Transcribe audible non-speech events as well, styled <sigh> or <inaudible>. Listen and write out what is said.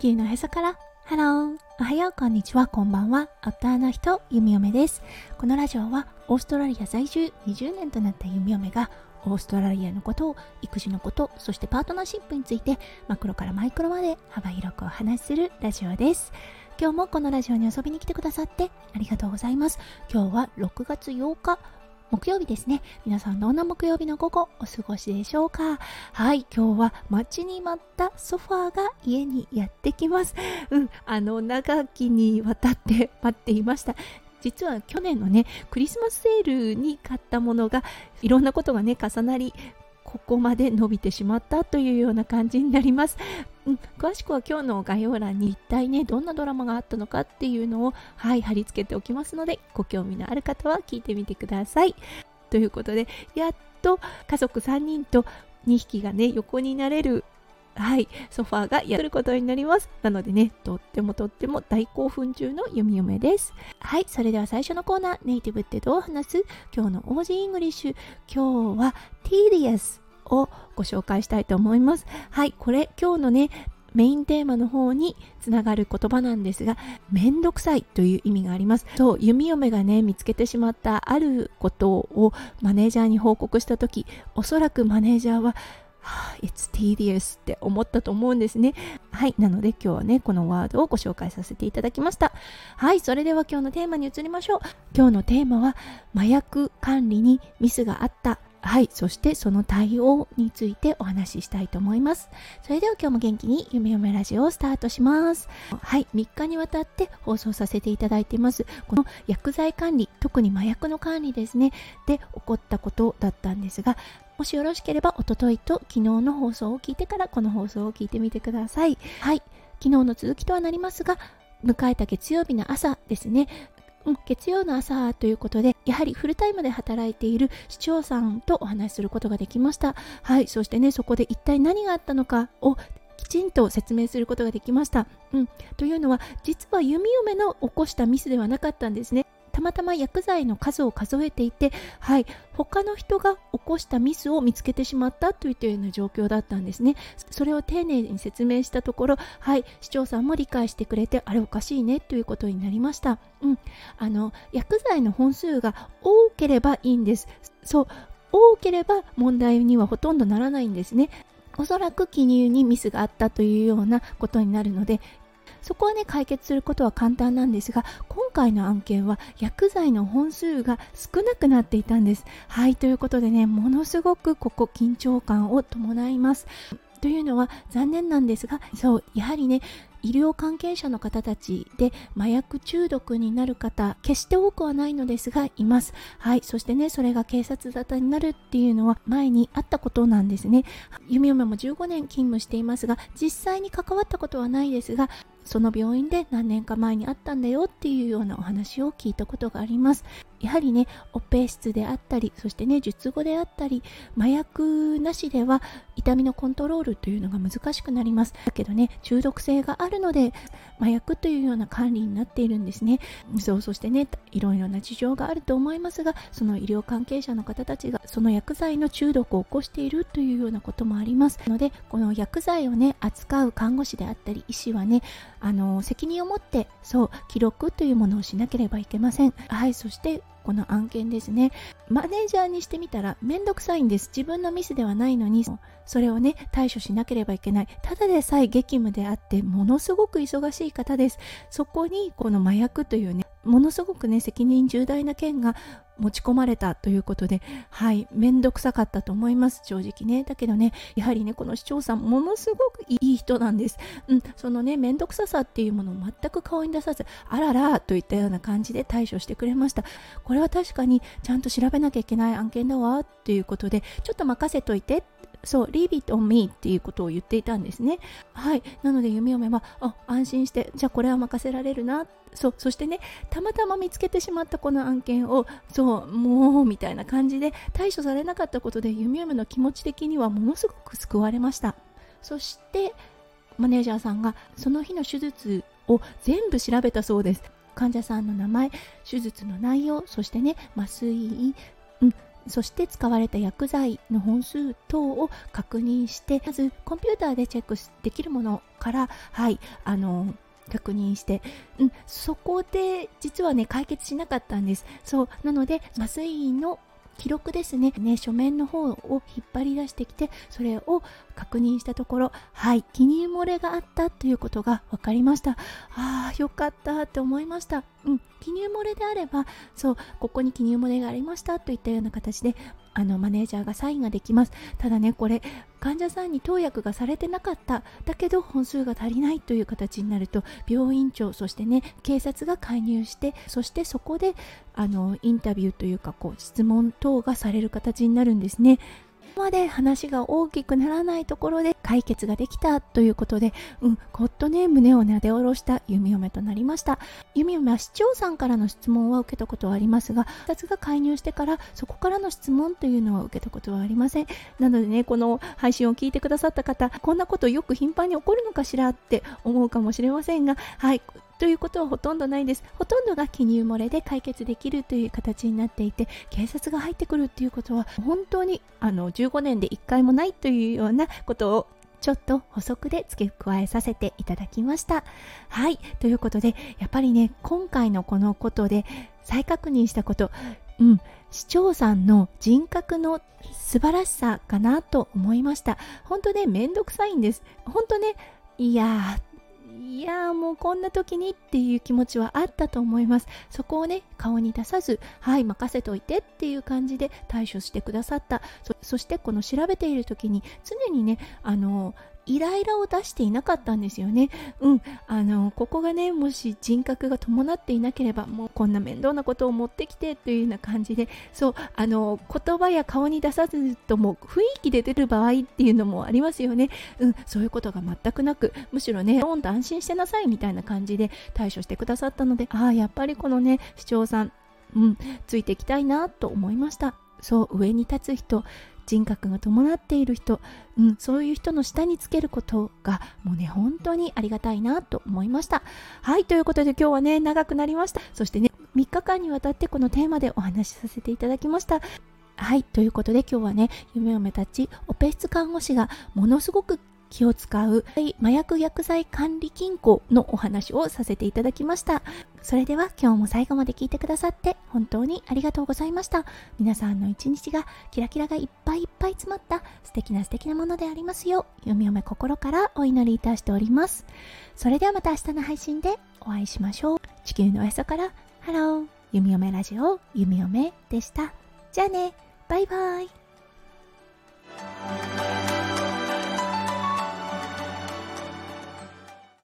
球のへそから。ハローおはようこんにちは。こんばんは。アッターの人ゆみおめです。このラジオはオーストラリア在住20年となったゆみおめがオーストラリアのことを育児のことそしてパートナーシップについてマクロからマイクロまで幅広くお話しするラジオです。今日もこのラジオに遊びに来てくださってありがとうございます。今日は6月8日木曜日ですね。皆さんどんな木曜日の午後お過ごしでしょうか？はい、今日は待ちに待ったソファーが家にやってきます。<laughs> うん、あの、長きにわたって <laughs> 待っていました。実は去年のね、クリスマスセールに買ったものがいろんなことがね、重なり、ここまで伸びてしまったというような感じになります。うん、詳しくは今日の概要欄に一体ねどんなドラマがあったのかっていうのをはい貼り付けておきますのでご興味のある方は聞いてみてください。ということでやっと家族3人と2匹がね横になれるはい、ソファーがやることになります。なのでね、とってもとっても大興奮中の弓嫁です。はい、それでは最初のコーナー、ネイティブってどう話す？今日の Aussie English。今日は tedious をご紹介したいと思います。はい、これ今日のね、メインテーマの方につながる言葉なんですが、めんどくさいという意味があります。そう、弓嫁がね、見つけてしまったあることをマネージャーに報告した時、おそらくマネージャーは、はあ、It's tedious って思ったと思うんですね。はい。なので今日はね、このワードをご紹介させていただきました。はい。それでは今日のテーマに移りましょう。今日のテーマは、麻薬管理にミスがあったはい、そしてその対応についてお話ししたいと思います。それでは今日も元気に夢嫁ラジオをスタートします。はい、3日にわたって放送させていただいています。この薬剤管理、特に麻薬の管理ですね、で起こったことだったんですが、もしよろしければ、おとといと昨日の放送を聞いてからこの放送を聞いてみてください。はい、昨日の続きとはなりますが、迎えた月曜日の朝ですね、うん、月曜の朝ということで、やはりフルタイムで働いている市長さんとお話しすることができました。はい、そしてね、そこで一体何があったのかをきちんと説明することができました。うん、というのは、実は弓嫁の起こしたミスではなかったんですね。たまたま薬剤の数を数えていて、はい、他の人が起こしたミスを見つけてしまったといったような状況だったんですね。それを丁寧に説明したところ、はい、市長さんも理解してくれて、あれおかしいねということになりました。うん、あの薬剤の本数が多ければいいんです。そう多ければ問題にはほとんどならないんですね。おそらく記入にミスがあったというようなことになるのでそこはね解決することは簡単なんですが今回の案件は薬剤の本数が少なくなっていたんです。はいということでねものすごくここ緊張感を伴います。というのは残念なんですがそうやはりね医療関係者の方たちで麻薬中毒になる方決して多くはないのですがいます。はいそしてねそれが警察沙汰になるっていうのは前にあったことなんですね。弓嫁も15年勤務していますが実際に関わったことはないですがその病院で何年か前にあったんだよっていうようなお話を聞いたことがあります。やはりねオペ室であったりそしてね術後であったり麻薬なしでは痛みのコントロールというのが難しくなります。だけどね中毒性があるので麻薬というような管理になっているんですね。そうそしてねいろいろな事情があると思いますがその医療関係者の方たちがその薬剤の中毒を起こしているというようなこともあります。のでこの薬剤をね扱う看護師であったり医師はねあの責任を持ってそう記録というものをしなければいけません。はいそしてこの案件ですね。マネージャーにしてみたらめんどくさいんです。自分のミスではないのにそれをね対処しなければいけない。ただでさえ激務であってものすごく忙しい方です。そこにこの麻薬というねものすごくね責任重大な件が持ち込まれたということではい面倒くさかったと思います。正直ね。だけどねやはりねこの市長さんものすごくいい人なんです。うんそのね面倒くささっていうものを全く顔に出さずあららといったような感じで対処してくれました。これは確かにちゃんと調べなきゃいけない案件だわっていうことでちょっと任せといてそう、leave it on me っていうことを言っていたんですね。はい。なので、弓嫁は、あ、安心して、じゃあこれは任せられるな。そう、そしてね、たまたま見つけてしまったこの案件を、そう、もう、みたいな感じで対処されなかったことで、弓嫁の気持ち的にはものすごく救われました。そして、マネージャーさんがその日の手術を全部調べたそうです。患者さんの名前、手術の内容、そしてね、麻酔、うん、そして使われた薬剤の本数等を確認してまずコンピューターでチェックできるものからはいあの確認して、うん、そこで実はね解決しなかったんです。そうなので麻酔の記録ですね。ね書面の方を引っ張り出してきてそれを確認したところはい記入漏れがあったということが分かりました。ああよかったって思いました。うん記入漏れであればそうここに記入漏れがありましたといったような形であのマネージャーがサインができます。ただねこれ患者さんに投薬がされてなかった。だけど本数が足りないという形になると病院長そしてね警察が介入してそしてそこであのインタビューというかこう質問等がされる形になるんですね。まで話が大きくならないところで解決ができたということで、うん、ほっとね、胸をなで下ろした弓嫁となりました。弓嫁は市長さんからの質問は受けたことはありますが、2つが介入してからそこからの質問というのは受けたことはありません。なのでね、この配信を聞いてくださった方、こんなことよく頻繁に起こるのかしらって思うかもしれませんが、はい、ということはほとんどないです。ほとんどが記入漏れで解決できるという形になっていて、警察が入ってくるっていうことは本当にあの15年で1回もないというようなことをちょっと補足で付け加えさせていただきました。はい。ということで、やっぱりね、今回のこのことで再確認したこと、うん、市長さんの人格の素晴らしさかなと思いました。本当ね、めんどくさいんです。本当ね、いやいやもうこんな時にっていう気持ちはあったと思います。そこをね顔に出さずはい任せといてっていう感じで対処してくださった。そしてこの調べている時に常にねあのイライラを出していなかったんですよね。うん、あのここがねもし人格が伴っていなければもうこんな面倒なことを持ってきてというような感じでそうあの言葉や顔に出さずとも雰囲気で出る場合っていうのもありますよね。うん、そういうことが全くなくむしろねどんと安心してなさいみたいな感じで対処してくださったのでああやっぱりこのね市長さんうん、ついていきたいなと思いました。そう上に立つ人人格が伴っている人、うん、そういう人の下につけることがもうね本当にありがたいなと思いましたはいということで今日はね長くなりましたそしてね3日間にわたってこのテーマでお話しさせていただきましたはい。ということで今日はね、夢を目立ち、オペ室看護師がものすごく気を使う麻薬薬剤管理金庫のお話をさせていただきました。それでは今日も最後まで聞いてくださって本当にありがとうございました。皆さんの一日がキラキラがいっぱいいっぱい詰まった素敵な素敵なものでありますよう、読み読め心からお祈りいたしております。それではまた明日の配信でお会いしましょう。地球のおへそから、ハロー、弓嫁ラジオ、弓嫁でした。じゃあね、バイバイ。